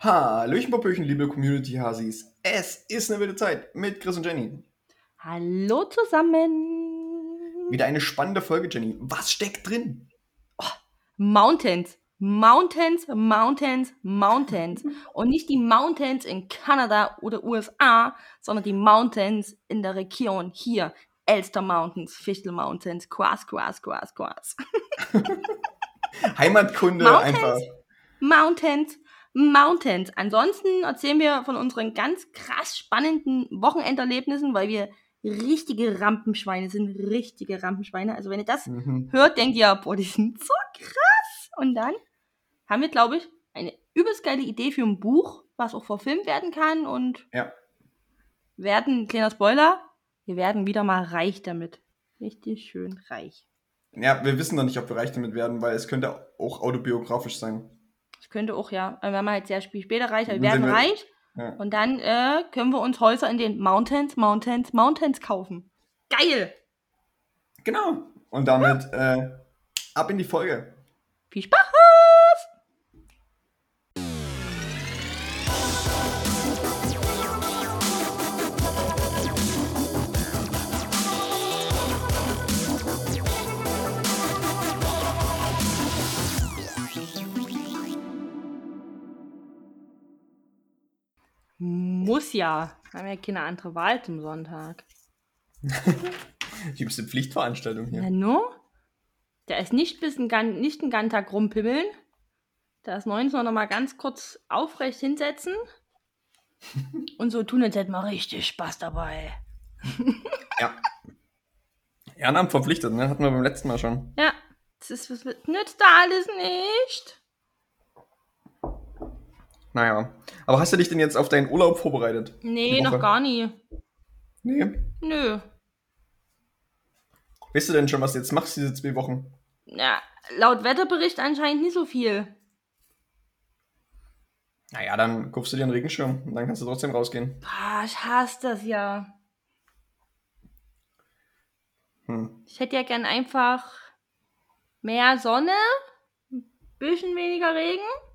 Hallöchen, Popöchen, liebe Community-Hasis. Es ist eine wilde Zeit mit Chris und Jenny. Hallo zusammen. Wieder eine spannende Folge, Jenny. Was steckt drin? Mountains. Mountains, Mountains, Mountains. Und nicht die Mountains in Kanada oder USA, sondern die Mountains in der Region hier. Elster Mountains, Fichtel Mountains, Quas, Quas, Quas, Quas. Heimatkunde Mountains? einfach. Mountains, Mountains. Ansonsten erzählen wir von unseren ganz krass spannenden Wochenenderlebnissen, weil wir richtige Rampenschweine sind. Richtige Rampenschweine. Also wenn ihr das Mhm. hört, denkt ihr, boah, die sind so krass. Und dann haben wir, glaube ich, eine übelst geile Idee für ein Buch, was auch verfilmt werden kann. Und Ja. werden, kleiner Spoiler, wir werden wieder mal reich damit. Richtig schön reich. Ja, wir wissen noch nicht, ob wir reich damit werden, weil es könnte auch autobiografisch sein. Das könnte auch, ja, wir werden halt sehr spät später reich, aber wir werden wir- reich. Ja. Und dann äh, können wir uns Häuser in den Mountains, Mountains, Mountains kaufen. Geil! Genau. Und damit äh, ab in die Folge. Viel Spaß! Muss ja. Wir haben ja keine andere Wahl zum Sonntag. Die übste Pflichtveranstaltung hier. Ja, no? Der ist nicht bis ein, Gan nicht einen ganzen Tag rumpimmeln. Da ist 19 sondern mal ganz kurz aufrecht hinsetzen. Und so tun, als hätten wir richtig Spaß dabei. Ja. Ehrenamt verpflichtet, ne? Hatten wir beim letzten Mal schon. Ja, das ist, was nützt da alles nicht. Naja. Aber hast du dich denn jetzt auf deinen Urlaub vorbereitet? Nee, noch gar nie. Nee. Nö. Weißt du denn schon, was du jetzt machst diese zwei Wochen? Ja, laut Wetterbericht anscheinend nicht so viel. Naja, dann kaufst du dir einen Regenschirm und dann kannst du trotzdem rausgehen. Boah, ich hasse das ja. Hm. Ich hätte ja gern einfach mehr Sonne, ein bisschen weniger Regen.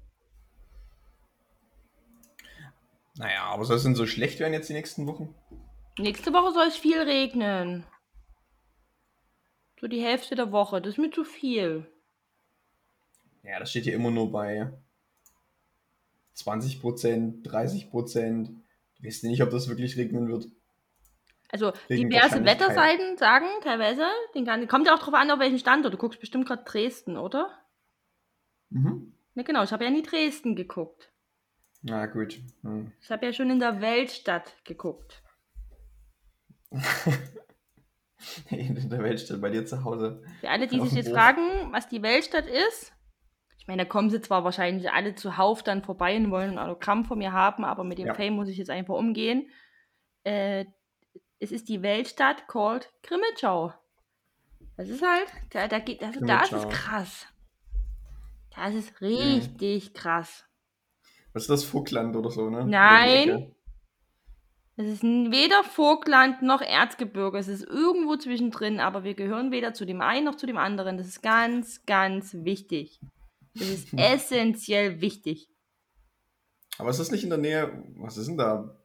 Naja, aber soll es denn so schlecht werden jetzt die nächsten Wochen? Nächste Woche soll es viel regnen. So die Hälfte der Woche. Das ist mir zu viel. Ja, das steht hier immer nur bei 20%, 30%. Du weißt nicht, ob das wirklich regnen wird. Also Wegen diverse. Wetterseiten sagen teilweise, den kann, kommt ja auch drauf an, auf welchen Standort. Du guckst bestimmt gerade Dresden, oder? Mhm. Ne, genau. Ich habe ja nie Dresden geguckt. Na gut. Hm. Ich habe ja schon in der Weltstadt geguckt. In der Weltstadt bei dir zu Hause. Für alle, die sich jetzt fragen, was die Weltstadt ist, ich meine, da kommen sie zwar wahrscheinlich alle zuhauf dann vorbei und wollen ein Autogramm von mir haben, aber mit dem Ja. Fame muss ich jetzt einfach umgehen. Äh, es ist die Weltstadt called Grimmitschau. Das ist halt, da, da geht, das, da ist es krass. Das ist richtig krass. Was ist das Vogtland oder so, ne? Nein. Es ist weder Vogtland noch Erzgebirge. Es ist irgendwo zwischendrin, aber wir gehören weder zu dem einen noch zu dem anderen. Das ist ganz, ganz wichtig. Das ist essentiell wichtig. Aber ist das nicht in der Nähe? Was ist denn da?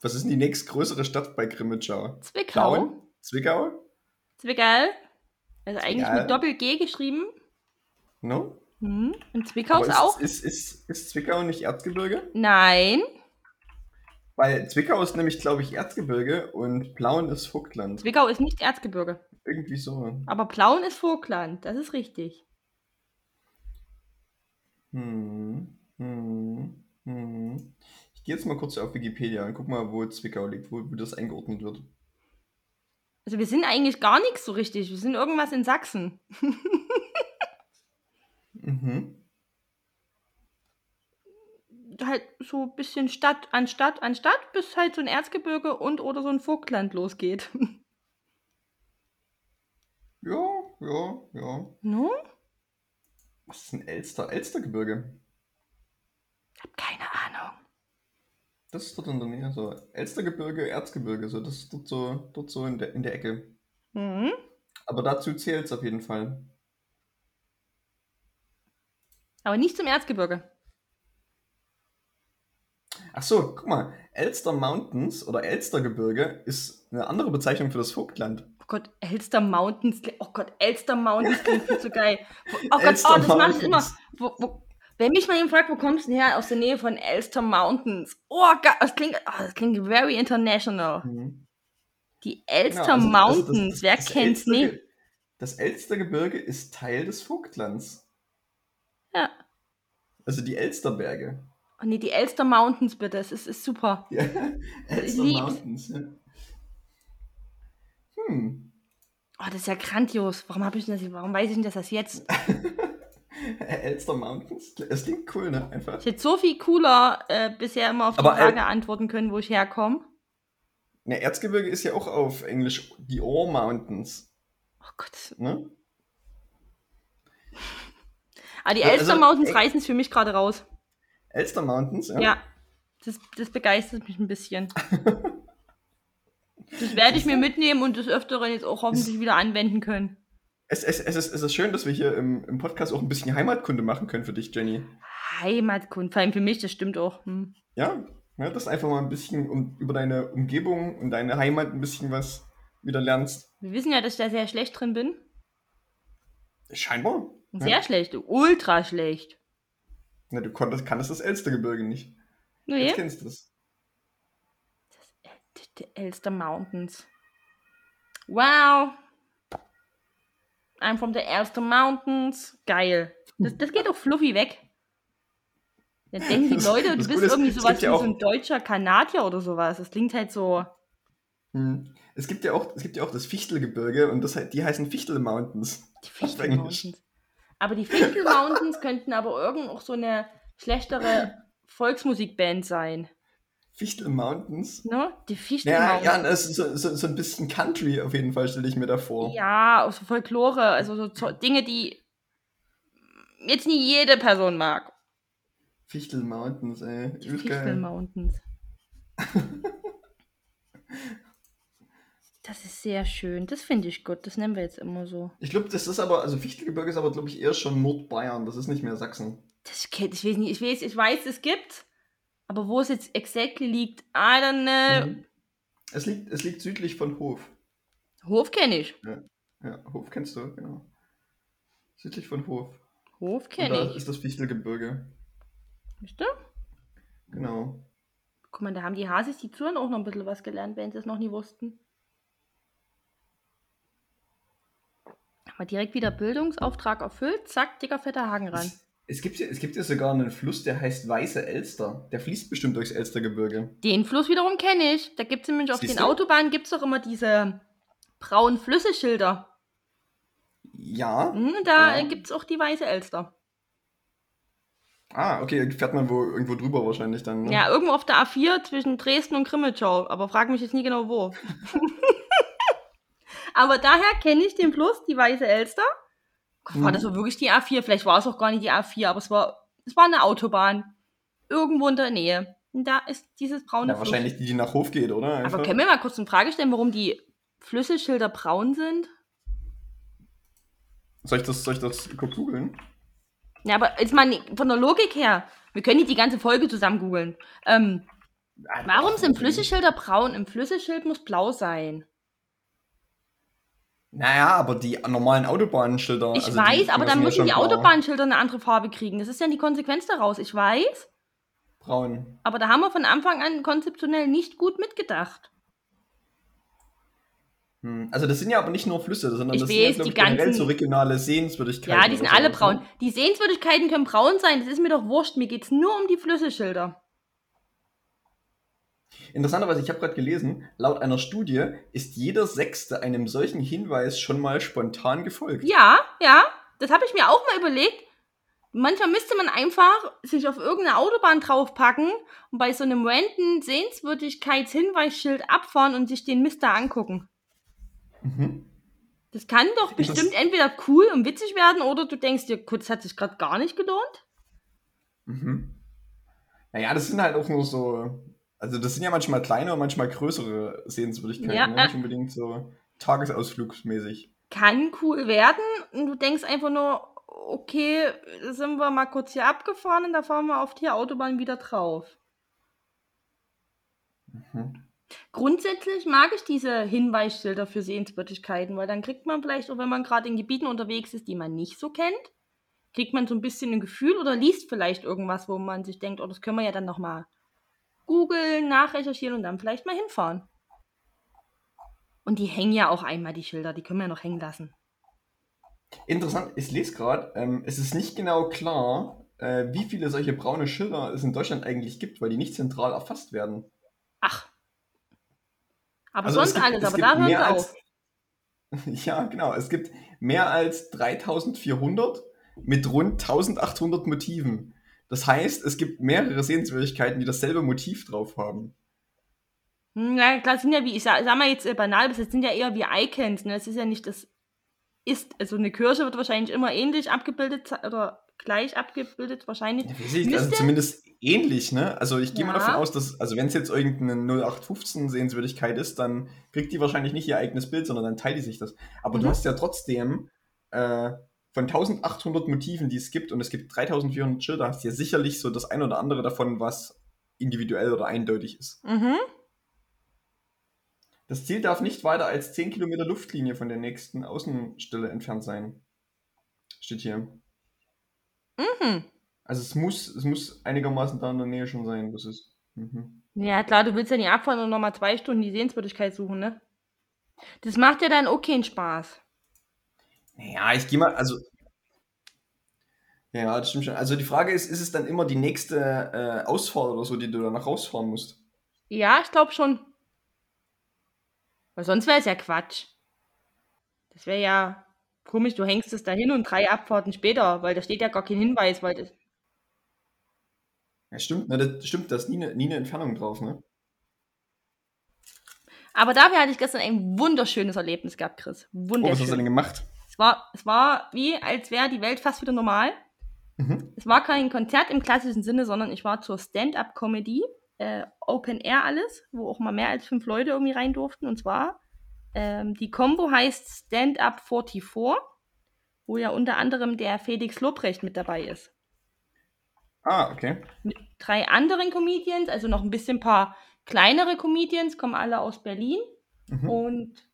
Was ist denn die nächstgrößere Stadt bei Grimmitschau? Zwickau. Plauen? Zwickau? Zwickau. Also eigentlich Zwickau. mit Doppel-G geschrieben. No? Hm. Und Zwickau ist ist, auch. Ist, ist, ist Zwickau nicht Erzgebirge? Nein. Weil Zwickau ist nämlich, glaube ich, Erzgebirge und Plauen ist Vogtland. Zwickau ist nicht Erzgebirge. Irgendwie so. Aber Plauen ist Vogtland. Das ist richtig. Hm, hm, hm. Ich gehe jetzt mal kurz auf Wikipedia und guck mal, wo Zwickau liegt, wo, wo das eingeordnet wird. Also wir sind eigentlich gar nichts so richtig. Wir sind irgendwas in Sachsen. Mhm. halt so ein bisschen Stadt an Stadt an Stadt, bis halt so ein Erzgebirge und oder so ein Vogtland losgeht. Ja, ja, ja. no? Was ist ein Elster? Elstergebirge. Hab keine Ahnung. Das ist dort in der Nähe so. Elstergebirge, Erzgebirge, so. Das ist dort so, dort so in der, in der Ecke. Mhm. Aber dazu zählt es auf jeden Fall. Aber nicht zum Erzgebirge. Ach so, guck mal. Elster Mountains oder Elstergebirge ist eine andere Bezeichnung für das Vogtland. Oh Gott, Elster Mountains. Oh Gott, Elster Mountains klingt viel zu geil. Oh Gott, Elster oh, das mache ich immer. Mountains. Wo, wo, wenn mich mal jemand fragt, wo kommst du denn her? Aus der Nähe von Elster Mountains. Oh, geil. Das klingt, oh, das klingt very international. Mhm. Die Elster Genau, also- also das- Mountains, das- wer kennt's nicht? Das Elstergebirge ist Teil des Vogtlands. Ja. Also die Elsterberge. Oh nee, die Elster Mountains bitte, es ist, ist super. Ja, Elster lieb's. Mountains. Ja. Hm. Oh, das ist ja grandios. Warum habe ich denn das, warum weiß ich denn das erst jetzt? Elster Mountains. Es klingt cool, ne? Einfach. Ich hätte so viel cooler äh, bisher immer auf die Aber, Frage antworten können, wo ich herkomme. Ne, Erzgebirge ist ja auch auf Englisch die Ore Mountains. Oh Gott. Ne? Ah, die Ja, Elster also, Mountains ey- reißen es für mich gerade raus. Elster Mountains, ja. Ja. Das, das begeistert mich ein bisschen. Das werde ich mir mitnehmen und des Öfteren jetzt auch hoffentlich wieder anwenden können. Es, es, es, ist, es ist schön, dass wir hier im, im Podcast auch ein bisschen Heimatkunde machen können für dich, Jenny. Heimatkunde, vor allem für mich, das stimmt auch. Hm. Ja, ja dass du einfach mal ein bisschen um, über deine Umgebung und deine Heimat ein bisschen was wieder lernst. Wir wissen ja, dass ich da sehr schlecht drin bin. Scheinbar. Sehr Ja. schlecht, ultra schlecht. Na, du konntest, kanntest das Elstergebirge nicht. Nee, Jetzt kennst du es. die, die Elster Mountains. Wow. I'm from the Elster Mountains. Geil. Das, das geht doch fluffy weg. Dann denken die Das- Leute, du das bist irgendwie sowas wie ja so ein deutscher Kanadier oder sowas. Das klingt halt so. Hm. Es gibt ja auch, es gibt ja auch das Fichtelgebirge und das, die heißen Fichtel Mountains. Die Fichtel. Mountains. Aber die Fichtel Mountains könnten aber irgend auch so eine schlechtere Volksmusikband sein. Fichtel Mountains? Ne? Die Fichtel Ja, Mountains. ja, das ist so, so, so ein bisschen Country auf jeden Fall, stelle ich mir da vor. Ja, aus Folklore, also so Dinge, die jetzt nie jede Person mag. Fichtel Mountains, ey. Die Fichtel geil. Mountains. Das ist sehr schön. Das finde ich gut. Das nennen wir jetzt immer so. Ich glaube, das ist aber, also Fichtelgebirge ist aber, glaube ich, eher schon Nordbayern. Das ist nicht mehr Sachsen. Das kennt ich weiß nicht. Ich weiß, ich weiß, es gibt. Aber wo es jetzt exactly liegt, I don't know. Mhm. Es, liegt, es liegt südlich von Hof. Hof kenne ich. Ja, Hof kennst du, genau. Südlich von Hof. Hof kenne da ich. ist das Fichtelgebirge. Wisst ihr? Genau. Guck mal, da haben die Hasis, die Zuhören auch noch ein bisschen was gelernt, wenn sie es noch nie wussten. Haben wir direkt wieder Bildungsauftrag erfüllt. Zack, dicker, fetter Haken ran. Es, gibt ja, es gibt ja sogar einen Fluss, der heißt Weiße Elster. Der fließt bestimmt durchs Elstergebirge. Den Fluss wiederum kenne ich. Da gibt es nämlich auf Siehst den du? Autobahnen gibt es doch immer diese braunen Flüsseschilder. Ja. Hm, da Ja. gibt es auch die weiße Elster. Ah, okay, fährt man wo, irgendwo drüber wahrscheinlich dann. Ne? Ja, irgendwo auf der A4 zwischen Dresden und Grimmitschau. Aber frag mich jetzt nie genau wo. Aber daher kenne ich den Fluss, die weiße Elster. Gott, War Mhm. das so wirklich die A4? Vielleicht war es auch gar nicht die A4, aber es war, es war eine Autobahn. Irgendwo in der Nähe. Und da ist dieses braune Ja, Fluss. wahrscheinlich die, die nach Hof geht, oder? Einfach. Aber können wir mal kurz eine Frage stellen, warum die Flüsselschilder braun sind? soll, ich das, soll ich das kurz googeln? Ja, aber jetzt mal ne- von der Logik her, wir können nicht die ganze Folge zusammen googeln. Ähm, warum sind Flüsselschilder braun? Ein Flüsselschild muss blau sein. Naja, aber die normalen Autobahnschilder. Ich also weiß, die, aber dann müssen die. Autobahnschilder eine andere Farbe kriegen. Das ist ja die Konsequenz daraus. Ich weiß, Braun. aber da haben wir von Anfang an konzeptionell nicht gut mitgedacht. Hm. Also das sind ja aber nicht nur Flüsse, sondern Ich das weiß, sind ja, die ich, generell ganzen- so regionale Sehenswürdigkeiten. Ja, die sind alle braun. Die Sehenswürdigkeiten können braun sein. Das ist mir doch wurscht. Mir geht's nur um die Flüsselschilder. Interessanterweise, ich habe gerade gelesen, laut einer Studie ist jeder Sechste einem solchen Hinweis schon mal spontan gefolgt. Ja, ja, das habe ich mir auch mal überlegt. Manchmal müsste man einfach sich auf irgendeine Autobahn draufpacken und bei so einem random Sehenswürdigkeitshinweisschild abfahren und sich den Mist da angucken. Mhm. Das kann doch Das- bestimmt entweder cool und witzig werden oder du denkst dir, kurz hat sich gerade gar nicht gelohnt. Mhm. Naja, das sind halt auch nur so. Also, das sind ja manchmal kleine und manchmal größere Sehenswürdigkeiten. Ja, ne? Nicht unbedingt so tagesausflugsmäßig. Kann cool werden und du denkst einfach nur, okay, sind wir mal kurz hier abgefahren und da fahren wir auf die Autobahn wieder drauf. Mhm. Grundsätzlich mag ich diese Hinweisschilder für Sehenswürdigkeiten, weil dann kriegt man vielleicht auch, wenn man gerade in Gebieten unterwegs ist, die man nicht so kennt, kriegt man so ein bisschen ein Gefühl oder liest vielleicht irgendwas, wo man sich denkt, oh, das können wir ja dann nochmal googeln, nachrecherchieren und dann vielleicht mal hinfahren. Und die hängen ja auch einmal, die Schilder, die können wir ja noch hängen lassen. Interessant, ich lese gerade, ähm, es ist nicht genau klar, äh, wie viele solche braune Schilder es in Deutschland eigentlich gibt, weil die nicht zentral erfasst werden. Ach. Aber Also sonst gibt, alles, es aber da hören als, auf. ja genau, es gibt mehr als 3400 mit rund 1800 Motiven. Das heißt, es gibt mehrere Sehenswürdigkeiten, die dasselbe Motiv drauf haben. Hm, Ja, klar, sind ja wie, ich sag, sag mal jetzt äh, banal, das sind ja eher wie Icons, ne? Das ist ja nicht das ist, also eine Kirche wird wahrscheinlich immer ähnlich abgebildet oder gleich abgebildet, wahrscheinlich. Ja, weiß ich, also zumindest ähnlich, ne? Also ich gehe mal davon ja, aus, dass, also wenn es jetzt irgendeine 0815 Sehenswürdigkeit ist, dann kriegt die wahrscheinlich nicht ihr eigenes Bild, sondern dann teilt die sich das. Aber du mhm, hast ja trotzdem äh, von 1800 Motiven, die es gibt, und es gibt 3400 Schilder, hast du ja sicherlich so das ein oder andere davon, was individuell oder eindeutig ist. mhm. Das Ziel darf nicht weiter als 10 Kilometer Luftlinie von der nächsten Außenstelle entfernt sein. Steht hier. Mhm. Also es muss, es muss einigermaßen da in der Nähe schon sein. Das ist. Mhm. Ja, klar, du willst ja nicht abfahren und nochmal zwei Stunden die Sehenswürdigkeit suchen, ne? Das macht ja dann auch keinen Spaß. Ja, ich gehe mal, also, ja, das stimmt schon. Also die Frage ist, ist es dann immer die nächste äh, Ausfahrt oder so, die du danach rausfahren musst? Ja, ich glaube schon. Weil sonst wäre es ja Quatsch. Das wäre ja komisch, du hängst es dahin und drei Abfahrten später, weil da steht ja gar kein Hinweis, weil das. Ja, stimmt, ne, das stimmt, da ist nie eine, nie eine Entfernung drauf, ne? Aber dafür hatte ich gestern ein wunderschönes Erlebnis gehabt, Chris. Oh, was hast du denn Wunderschön. gemacht? Es war, es war wie, als wäre die Welt fast wieder normal. Mhm. Es war kein Konzert im klassischen Sinne, sondern ich war zur Stand-up-Comedy, äh, Open Air alles, wo auch mal mehr als fünf Leute irgendwie rein durften. Und zwar, ähm, die Combo heißt Stand-up 44, wo ja unter anderem der Felix Lobrecht mit dabei ist. Ah, okay. Mit drei anderen Comedians, also noch ein bisschen paar kleinere Comedians, kommen alle aus Berlin. Mhm. Und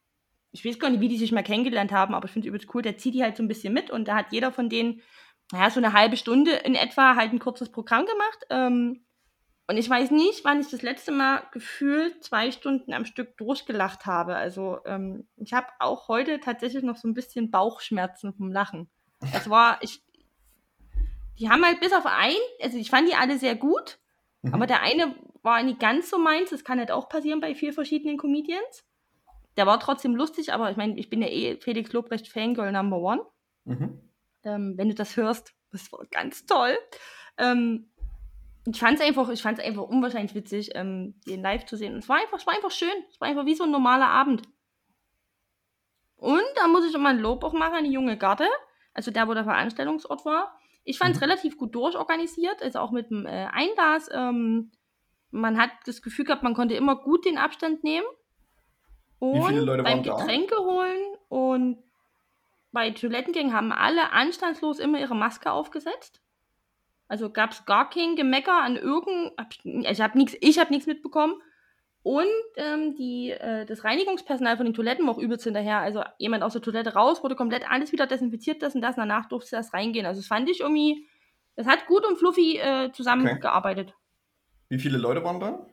ich weiß gar nicht, wie die sich mal kennengelernt haben, aber ich finde es übelst cool. Der zieht die halt so ein bisschen mit und da hat jeder von denen, naja, so eine halbe Stunde in etwa halt ein kurzes Programm gemacht. Ähm, und ich weiß nicht, wann ich das letzte Mal gefühlt zwei Stunden am Stück durchgelacht habe. Also ähm, ich habe auch heute tatsächlich noch so ein bisschen Bauchschmerzen vom Lachen. Es war, ich, die haben halt bis auf einen, also ich fand die alle sehr gut, aber Mhm. der eine war nicht ganz so meins. Das kann halt auch passieren bei vier verschiedenen Comedians. Der war trotzdem lustig, aber ich meine, ich bin ja eh Felix Lobrecht Fangirl Number One. Mhm. Ähm, wenn du das hörst, das war ganz toll. Ähm, ich fand es einfach, ich fand's einfach unwahrscheinlich witzig, ähm, den live zu sehen. Und es war einfach, es war einfach schön. Es war einfach wie so ein normaler Abend. Und da muss ich immer ein Lob auch machen an die junge Garde, also der, wo der Veranstaltungsort war. Ich fand es Mhm. relativ gut durchorganisiert, also auch mit dem äh, Einlass. Ähm, man hat das Gefühl gehabt, man konnte immer gut den Abstand nehmen. Wie viele Und Leute beim waren da? Getränke holen und bei Toilettengängen haben alle anstandslos immer ihre Maske aufgesetzt. Also gab es gar kein Gemecker an irgendein. hab ich- also habe nichts ich hab nichts mitbekommen. Und ähm, die, äh, das Reinigungspersonal von den Toiletten war auch übelst hinterher. Also jemand aus der Toilette raus, wurde komplett alles wieder desinfiziert, das und das. Danach durfte erst reingehen. Also das fand ich irgendwie. Es hat gut und fluffy äh, Okay. zusammengearbeitet. Wie viele Leute waren da?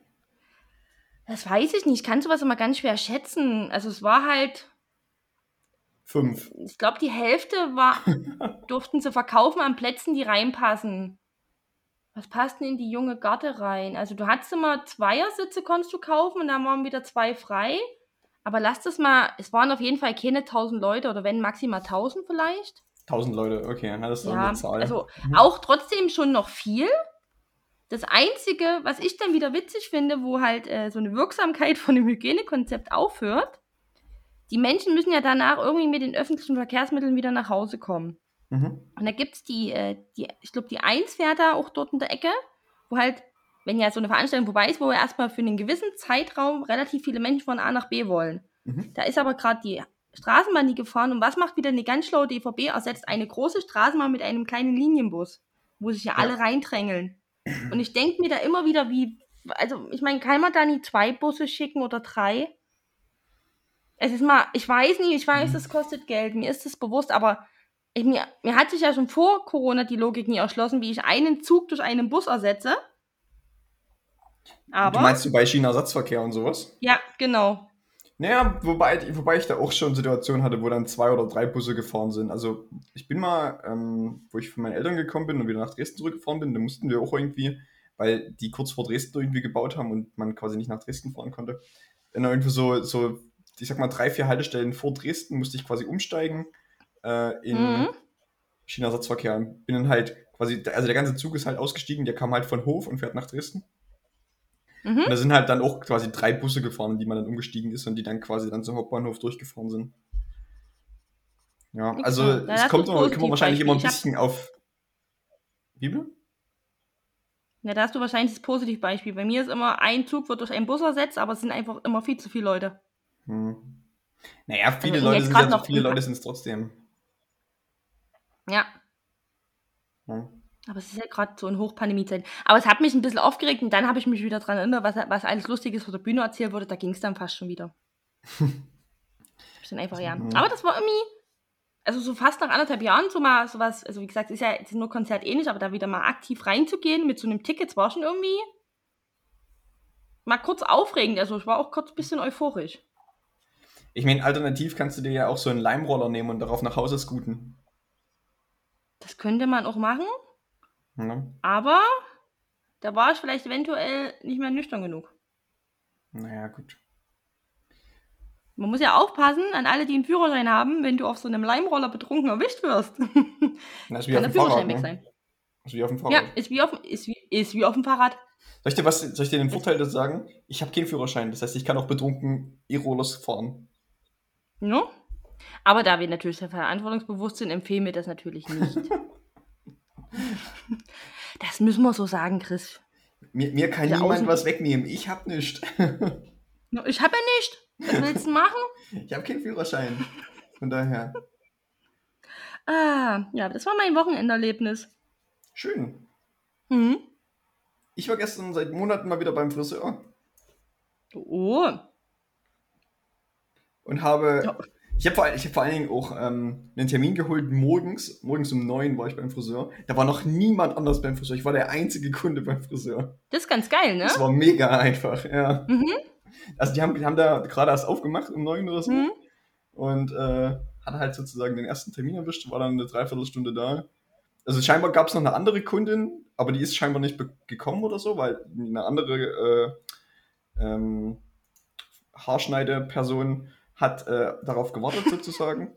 Das weiß ich nicht. Ich kann sowas immer ganz schwer schätzen. Also es war halt. Fünf. Ich glaube, die Hälfte war, durften sie verkaufen an Plätzen, die reinpassen. Was passt denn in die junge Garde rein? Also du hattest immer Zweiersitze, konntest du kaufen und dann waren wieder zwei frei. Aber lass das mal, es waren auf jeden Fall keine 1000 Leute oder wenn maximal 1000 vielleicht. Tausend Leute, okay, ja, das ist Ja, eine Zahl. also Mhm. auch trotzdem schon noch viel. Das Einzige, was ich dann wieder witzig finde, wo halt äh, so eine Wirksamkeit von dem Hygienekonzept aufhört, die Menschen müssen ja danach irgendwie mit den öffentlichen Verkehrsmitteln wieder nach Hause kommen. Mhm. Und da gibt es die, äh, die, ich glaube, die 1 fährt da auch dort in der Ecke, wo halt, wenn ja so eine Veranstaltung vorbei ist, wo wir erstmal für einen gewissen Zeitraum relativ viele Menschen von A nach B wollen. Mhm. Da ist aber gerade die Straßenbahn nie gefahren und was macht wieder eine ganz schlaue DVB? Ersetzt eine große Straßenbahn mit einem kleinen Linienbus, wo sich ja Ja. alle reindrängeln. Und ich denke mir da immer wieder, wie, also ich meine, kann man da nie zwei Busse schicken oder drei? Es ist mal, ich weiß nicht, ich weiß, Mhm. das kostet Geld, mir ist das bewusst, aber ich, mir, mir hat sich ja schon vor Corona die Logik nie erschlossen, wie ich einen Zug durch einen Bus ersetze. Aber, Du meinst du bei China-Ersatzverkehr und sowas? ja, genau. Naja, wobei, wobei ich da auch schon Situationen hatte, wo dann zwei oder drei Busse gefahren sind. Also ich bin mal, ähm, wo ich von meinen Eltern gekommen bin und wieder nach Dresden zurückgefahren bin, da mussten wir auch irgendwie, weil die kurz vor Dresden irgendwie gebaut haben und man quasi nicht nach Dresden fahren konnte, dann irgendwie so, so, ich sag mal, drei, vier Haltestellen vor Dresden musste ich quasi umsteigen äh, in Mhm. China-Ersatzverkehr. Und bin dann halt quasi, also der ganze Zug ist halt ausgestiegen, der kam halt von Hof und fährt nach Dresden. Mhm. Und da sind halt dann auch quasi drei Busse gefahren, die man dann umgestiegen ist und die dann quasi dann zum Hauptbahnhof durchgefahren sind. Ja, Nix also da. Ja, es kommt immer, kommt wahrscheinlich immer ein bisschen auf. Wie bitte? Ja, da hast du wahrscheinlich das Positivbeispiel. Bei mir ist immer, ein Zug wird durch einen Bus ersetzt, aber es sind einfach immer viel zu viele Leute. Hm. Naja, viele und Leute sind ja, viele Leute sind es trotzdem. Ja, Ja. Aber es ist ja gerade so in Hochpandemiezeit. Aber es hat mich ein bisschen aufgeregt und dann habe ich mich wieder dran erinnert, was, was alles Lustiges vor der Bühne erzählt wurde. Da ging es dann fast schon wieder. ich dann einfach, ja. Mhm. Aber das war irgendwie, also so fast nach anderthalb Jahren so mal sowas, also wie gesagt, ist ja jetzt nur Konzert ähnlich, aber da wieder mal aktiv reinzugehen mit so einem Ticket, war schon irgendwie mal kurz aufregend. Also ich war auch kurz ein bisschen euphorisch. Ich meine, alternativ kannst du dir ja auch so einen Leimroller nehmen und darauf nach Hause scooten. Das könnte man auch machen, Ja. aber da war ich vielleicht eventuell nicht mehr nüchtern genug. Naja, gut. Man muss ja aufpassen an alle, die einen Führerschein haben, wenn du auf so einem Leimroller betrunken erwischt wirst. Das ist wie Kann auf dem Fahrrad. Führerschein weg Ne? sein. Ist wie auf dem Fahrrad. Ja, ist wie, auf, ist, wie, ist wie auf dem Fahrrad. Soll, ich dir was, soll ich dir den Vorteil das sagen? Ich habe keinen Führerschein. Das heißt, ich kann auch betrunken E-Rollers fahren. Ne? Aber da wir natürlich sehr verantwortungsbewusst sind, empfehlen wir das natürlich nicht. das müssen wir so sagen, Chris. Mir, mir kann Der niemand Außen- was wegnehmen. Ich hab nichts. Ich habe ja nicht. Was willst du machen? Ich habe keinen Führerschein. Von daher. Ah, ja, das war mein Wochenenderlebnis. Schön. Mhm. Ich war gestern seit Monaten mal wieder beim Friseur Oh. und habe. Ja. Ich habe vor, ich hab vor allen Dingen auch ähm, einen Termin geholt morgens. Morgens um neun war ich beim Friseur. Da war noch niemand anders beim Friseur. Ich war der einzige Kunde beim Friseur. Das ist ganz geil, ne? Das war mega einfach, ja. Mhm. Also die haben, die haben da gerade erst aufgemacht um neun oder so. Mhm. und äh, hat halt sozusagen den ersten Termin erwischt, war dann eine Dreiviertelstunde da. Also scheinbar gab es noch eine andere Kundin, aber die ist scheinbar nicht gekommen oder so, weil eine andere äh, ähm, Haarschneideperson hat äh, darauf gewartet sozusagen.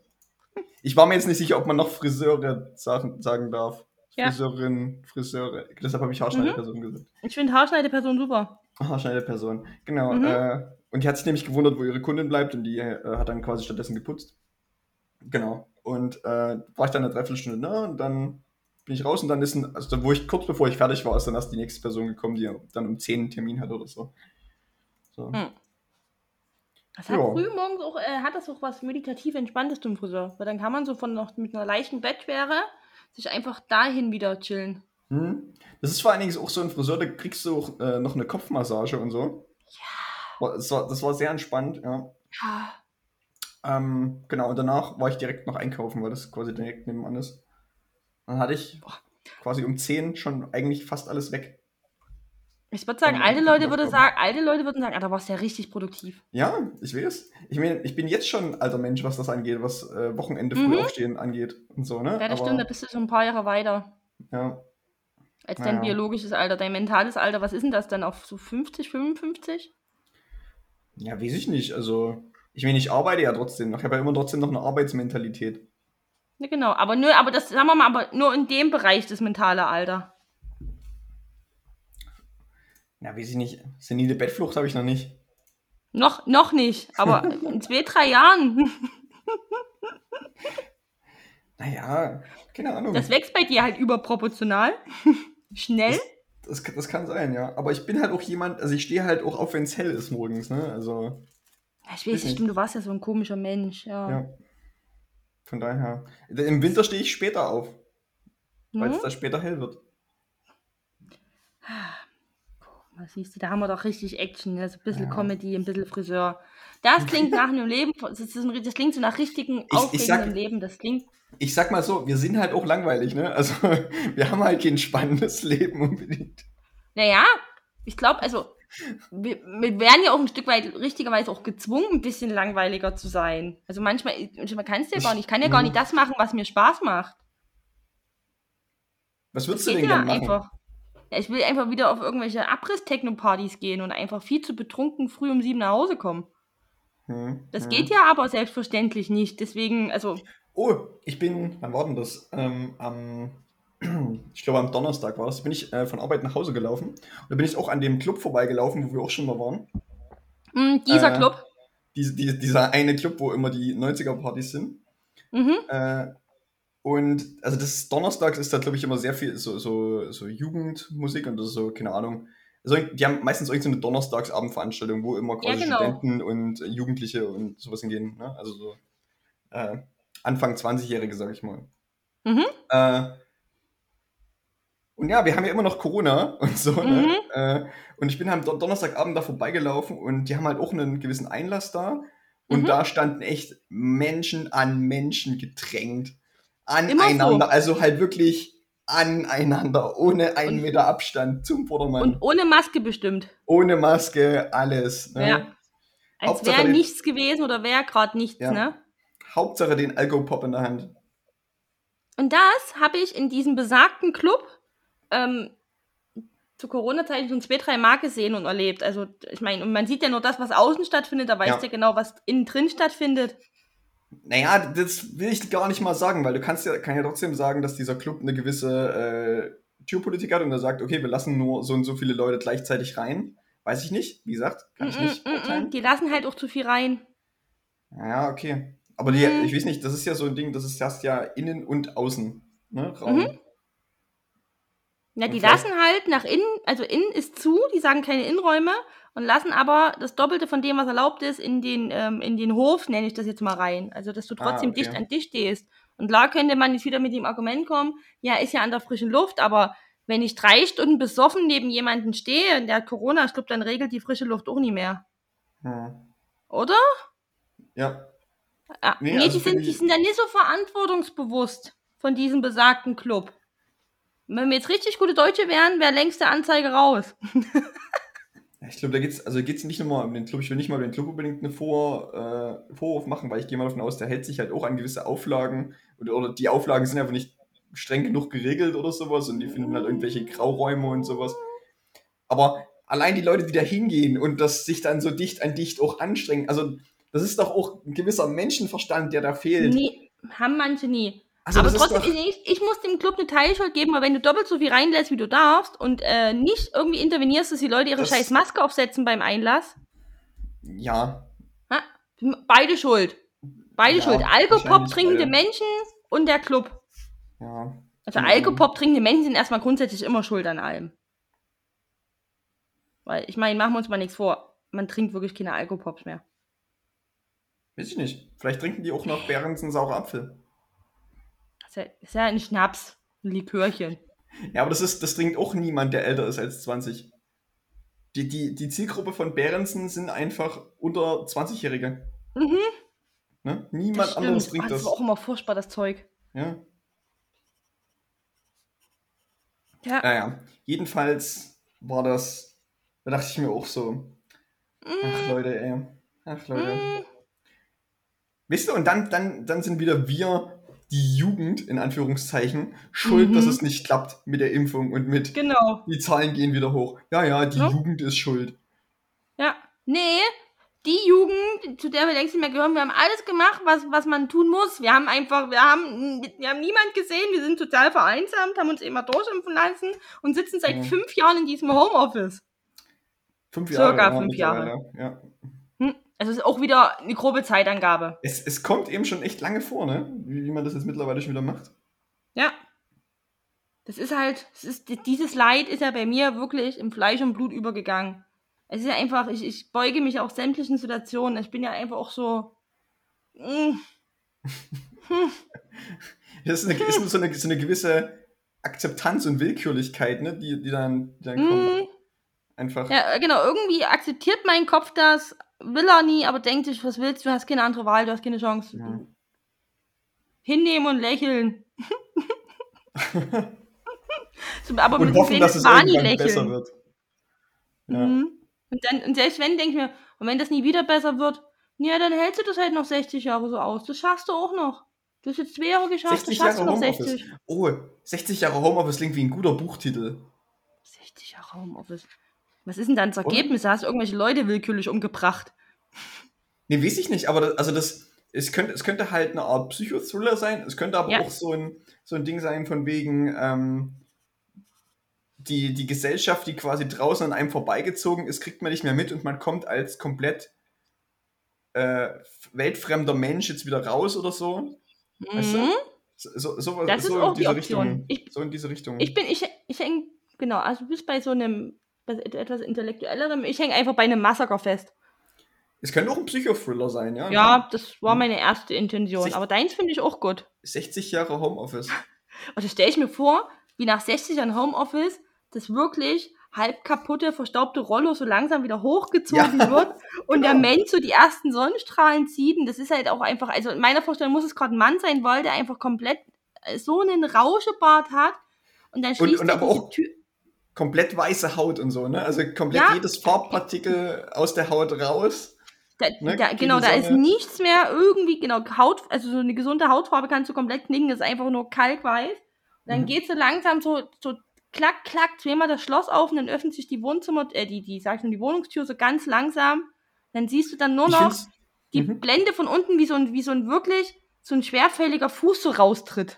Ich war mir jetzt nicht sicher, ob man noch Friseure sagen, sagen darf. Ja. Mhm. Friseurin, Friseure. Deshalb habe ich Haarschneideperson gesagt. Ich finde Haarschneideperson super. Haarschneideperson, genau. Mhm. Äh, und die hat sich nämlich gewundert, wo ihre Kundin bleibt und die äh, hat dann quasi stattdessen geputzt. Genau. Und äh, war ich dann eine Dreiviertelstunde da und dann bin ich raus und dann ist ein, also wo ich kurz bevor ich fertig war, ist dann erst die nächste Person gekommen, die dann um 10 einen Termin hat oder so. so. Hm. Das hat Ja. früh morgens auch, äh, hat das auch was meditativ Entspanntes zum Friseur. Weil dann kann man so von noch mit einer leichten Bettschwere sich einfach dahin wieder chillen. Hm. Das ist vor allen Dingen auch so ein Friseur, da kriegst du auch äh, noch eine Kopfmassage und so. Ja. Das war, das war sehr entspannt, ja. Ja. Ähm, genau, und danach war ich direkt noch einkaufen, weil das quasi direkt nebenan ist. Dann hatte ich quasi um 10 schon eigentlich fast alles weg. Ich würde sagen, alte Leute würde sagen, alte Leute würden sagen, ah, da warst du ja richtig produktiv. Ja, ich weiß. Ich meine, ich bin jetzt schon ein alter Mensch, was das angeht, was äh, Wochenende früh Mhm. aufstehen angeht und so, ne? Ja, das Aber, stimmt, da bist du schon ein paar Jahre weiter Ja, als dein ja. biologisches Alter. Dein mentales Alter, was ist denn das dann auf so 50, 55? ja, weiß ich nicht. Also, ich meine, ich arbeite ja trotzdem noch. Ich habe ja immer trotzdem noch eine Arbeitsmentalität. Ja, genau. Aber nur, aber das, sagen wir mal, aber nur in dem Bereich das mentale Alter. Ja, weiß ich nicht. Senile Bettflucht habe ich noch nicht. Noch, noch nicht, aber in zwei, drei Jahren. Naja, keine Ahnung. Das wächst bei dir halt überproportional. Schnell. Das, das kann sein, ja. Aber ich bin halt auch jemand, also ich stehe halt auch auf, wenn es hell ist morgens, ne? Also, Ja, ich weiß nicht, stimmt, du warst ja so ein komischer Mensch. Ja. ja. Von daher. Im Winter stehe ich später auf, weil es Hm? da später hell wird. Ah, Siehst du, da haben wir doch richtig Action. Also ein bisschen Ja. Comedy, ein bisschen Friseur. Das klingt nach einem Leben, das, ist ein, das klingt so nach richtigen, ich aufregenden sag- Leben. Das klingt, Ich sag mal so, wir sind halt auch langweilig, ne? Also, wir haben halt kein spannendes Leben unbedingt. naja, ich glaube, also, wir, wir werden ja auch ein Stück weit richtigerweise auch gezwungen, ein bisschen langweiliger zu sein. Also manchmal, manchmal kannst du ja gar nicht, ich kann ja gar Mhm. nicht das machen, was mir Spaß macht. Was würdest du Geht denn gerne machen? einfach. Ich will einfach wieder auf irgendwelche Abriss-Techno-Partys gehen und einfach viel zu betrunken früh um sieben nach Hause kommen. Hm, Das hm. geht ja aber selbstverständlich nicht. Deswegen, also, Oh, ich bin, wann war denn das? Ähm, am, ich glaube am Donnerstag war das, bin ich äh, von Arbeit nach Hause gelaufen. Und da bin ich auch an dem Club vorbeigelaufen, wo wir auch schon mal waren. mh, dieser Äh, Club. Diese, die, dieser eine Club, wo immer die 90er-Partys sind. Mhm. Äh, und also das Donnerstags ist da, glaube ich, immer sehr viel so, so, so Jugendmusik und so, keine Ahnung. Also die haben meistens irgendeine so Donnerstagsabendveranstaltung, wo immer quasi genau. Studenten und Jugendliche und sowas hingehen. Ne? Also so äh, Anfang 20-Jährige, sag ich mal. Mhm. Äh, und ja, wir haben ja immer noch Corona und so. Mhm. Ne? Äh, und ich bin am Don Donnerstagabend da vorbeigelaufen und die haben halt auch einen gewissen Einlass da. Und Mhm. da standen echt Menschen an Menschen gedrängt. Aneinander. so. Also halt wirklich aneinander. Ohne einen Und- Meter Abstand zum Vordermann. Und ohne Maske bestimmt. ohne Maske, alles. Ne? Ja. Als wäre nichts gewesen oder wäre gerade nichts, Ja. ne? Hauptsache den Alkopop in der Hand. Und das habe ich in diesem besagten Club ähm, zu Corona-Zeiten schon zwei, drei Mal gesehen und erlebt. Also, ich meine, und man sieht ja nur das, was außen stattfindet, da weiß Ja. ja genau, was innen drin stattfindet. Naja, das will ich gar nicht mal sagen, weil du kannst ja, kann ja trotzdem sagen, dass dieser Club eine gewisse äh, Türpolitik hat und er sagt, okay, wir lassen nur so und so viele Leute gleichzeitig rein. Weiß ich nicht, wie gesagt, kann ich Mm, nicht mm, mm. Die lassen halt auch zu viel rein. Ja, okay. Aber die, Mhm. ich weiß nicht, das ist ja so ein Ding, das ist erst ja innen und außen. Ne, Raum. Mhm. Ja, die lassen halt nach innen, also innen ist zu, die sagen keine Innenräume und lassen aber das Doppelte von dem, was erlaubt ist, in den, ähm, in den Hof, nenne ich das jetzt mal rein. Also, dass du Ah, trotzdem okay. dicht an dich stehst. Und klar könnte man jetzt wieder mit dem Argument kommen, ja, ist ja an der frischen Luft, aber wenn ich drei Stunden besoffen neben jemanden stehe und der hat Corona, ich glaube, dann regelt die frische Luft auch nie mehr. Hm. Oder? Ja. Ja. Nee, Nee, also die, sind, die sind dann nicht so verantwortungsbewusst von diesem besagten Club. Wenn wir jetzt richtig gute Deutsche wären, wäre längst der Anzeige raus. Ich glaube, da geht's, also geht's nicht nur mal um den Club. Ich will nicht mal den Club unbedingt einen Vor, äh, Vorwurf machen, weil ich gehe mal davon aus, der hält sich halt auch an gewisse Auflagen. Oder, oder die Auflagen sind einfach nicht streng genug geregelt oder sowas und die finden halt irgendwelche Grauräume und sowas. Aber allein die Leute, die da hingehen und das sich dann so dicht an dicht auch anstrengen, also das ist doch auch ein gewisser Menschenverstand, der da fehlt. Nee, haben manche nie. Also Aber trotzdem, doch, ich, ich muss dem Club eine Teilschuld geben, weil wenn du doppelt so viel reinlässt, wie du darfst und äh, nicht irgendwie intervenierst, dass die Leute ihre Das- scheiß Maske aufsetzen beim Einlass, ja, ha, beide schuld. Beide Ja, schuld. Alkopop trinkende beide. Menschen und der Club. ja. Also Genau. Alkopop trinkende Menschen sind erstmal grundsätzlich immer schuld an allem. Weil, ich meine, machen wir uns mal nichts vor. Man trinkt wirklich keine Alkopops mehr. Weiß ich nicht. Vielleicht trinken die auch noch Behrensen saurer Apfel. Ist ja, ist ein Schnaps, ein Likörchen. Ja, aber das ist, das trinkt auch niemand, der älter ist als 20. Die, die, die Zielgruppe von Behrensen sind einfach unter 20-Jährige. Mhm, Ne? Niemand anderes trinkt das das. war auch immer furchtbar, das Zeug. Ja. Ja. Naja, jedenfalls war das, da dachte ich mir auch so, ach Leute, ey, ach Leute. Mm, Wisst ihr, und dann, dann, dann sind wieder wir, die Jugend, in Anführungszeichen, schuld, Mhm. dass es nicht klappt mit der Impfung und mit, genau. die Zahlen gehen wieder hoch. Ja, ja, die Ja. Jugend ist schuld. Ja. Nee, die Jugend, zu der wir längst nicht mehr gehören, wir haben alles gemacht, was, was man tun muss. Wir haben einfach, wir haben, wir haben niemand gesehen, wir sind total vereinsamt, haben uns immer durchimpfen lassen und sitzen seit Ja. fünf Jahren in diesem Homeoffice. Fünf Circa Jahre. ja, fünf Jahre. Ja. Hm? Also ist auch wieder eine grobe Zeitangabe. Es, es kommt eben schon echt lange vor, ne? Wie, wie man das jetzt mittlerweile schon wieder macht. Ja. Das ist halt, es ist, dieses Leid ist ja bei mir wirklich im Fleisch und Blut übergegangen. Es ist ja einfach, ich, ich beuge mich auch sämtlichen Situationen. Ich bin ja einfach auch so. mm, Das ist, eine, ist so, eine, so eine gewisse Akzeptanz und Willkürlichkeit, ne? Die, die dann, die dann kommt. mm, Einfach. Ja, äh, genau. Irgendwie akzeptiert mein Kopf das, will er nie, aber denkt sich, was willst du? Du hast keine andere Wahl, du hast keine Chance. Ja. Hinnehmen und lächeln. aber Und mit hoffen, dass es irgendwann besser lächeln. wird. Ja. Mhm. Und, dann, und selbst wenn, denke ich mir, und wenn das nie wieder besser wird, ja, dann hältst du das halt noch 60 Jahre so aus. Das schaffst du auch noch. Du hast jetzt zwei Jahre geschafft, das 60 schaffst Jahre du noch Homeoffice. 60. Oh, 60 Jahre Homeoffice klingt wie ein guter Buchtitel. 60 Jahre Homeoffice. Was ist denn dann das Ergebnis? Da hast du irgendwelche Leute willkürlich umgebracht. Nee, weiß ich nicht, aber das, also das, es könnte, es könnte halt eine Art Psychothriller sein, es könnte aber Ja. auch so ein, so ein Ding sein von wegen, ähm, die, die Gesellschaft, die quasi draußen an einem vorbeigezogen ist, kriegt man nicht mehr mit und man kommt als komplett äh, weltfremder Mensch jetzt wieder raus oder so. Weißt du? Mhm. So, so, so, Das so ist in auch die diese Option. Richtung. Ich- so in diese Richtung. Ich bin, ich, ich häng, genau, also du bist bei so einem, etwas intellektuellerem, ich hänge einfach bei einem Massaker fest. es könnte auch ein Psychothriller sein, ja? Ja, das war meine erste Intention. Sich- Aber deins finde ich auch gut. 60 Jahre Homeoffice. Also stelle ich mir vor, wie nach 60 Jahren Homeoffice das wirklich halb kaputte, verstaubte Rollo so langsam wieder hochgezogen Ja, wird und der genau. Mensch so die ersten Sonnenstrahlen zieht. Und das ist halt auch einfach, also in meiner Vorstellung muss es gerade ein Mann sein, weil der einfach komplett äh, so einen Rauschebart hat und dann schließt und er aber auch- Tür. Komplett weiße Haut und so, ne? Also komplett Ja. jedes Farbpartikel aus der Haut raus. Da, ne, da, genau, da ist nichts mehr irgendwie, genau, Haut, also so eine gesunde Hautfarbe kannst du komplett knicken, das ist einfach nur kalkweiß. Und dann Mhm. geht so langsam so, so klack, klack, zweimal das Schloss auf und dann öffnet sich die Wohnzimmer, äh, die, die, sag ich schon, die Wohnungstür so ganz langsam. Dann siehst du dann nur noch die Mhm. Blende von unten, wie so ein, wie so ein wirklich, so ein schwerfälliger Fuß so raustritt.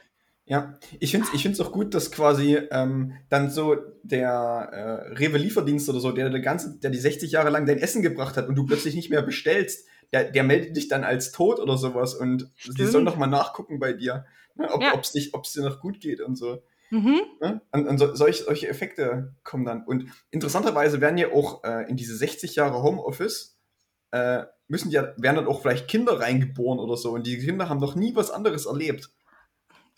Ja, ich finde es ich find's auch gut, dass quasi ähm, dann so der äh, Rewe-Lieferdienst oder so, der, der, ganze, der die 60 Jahre lang dein Essen gebracht hat und du plötzlich nicht mehr bestellst, der, der meldet dich dann als tot oder sowas und die Stimmt. sollen noch mal nachgucken bei dir, ne, ob Ja. es dir noch gut geht und so. Mhm. Ne? Und, und so, solche, solche Effekte kommen dann. Und interessanterweise werden ja auch äh, in diese 60 Jahre Homeoffice, äh, müssen ja, werden dann auch vielleicht Kinder reingeboren oder so. Und die Kinder haben noch nie was anderes erlebt.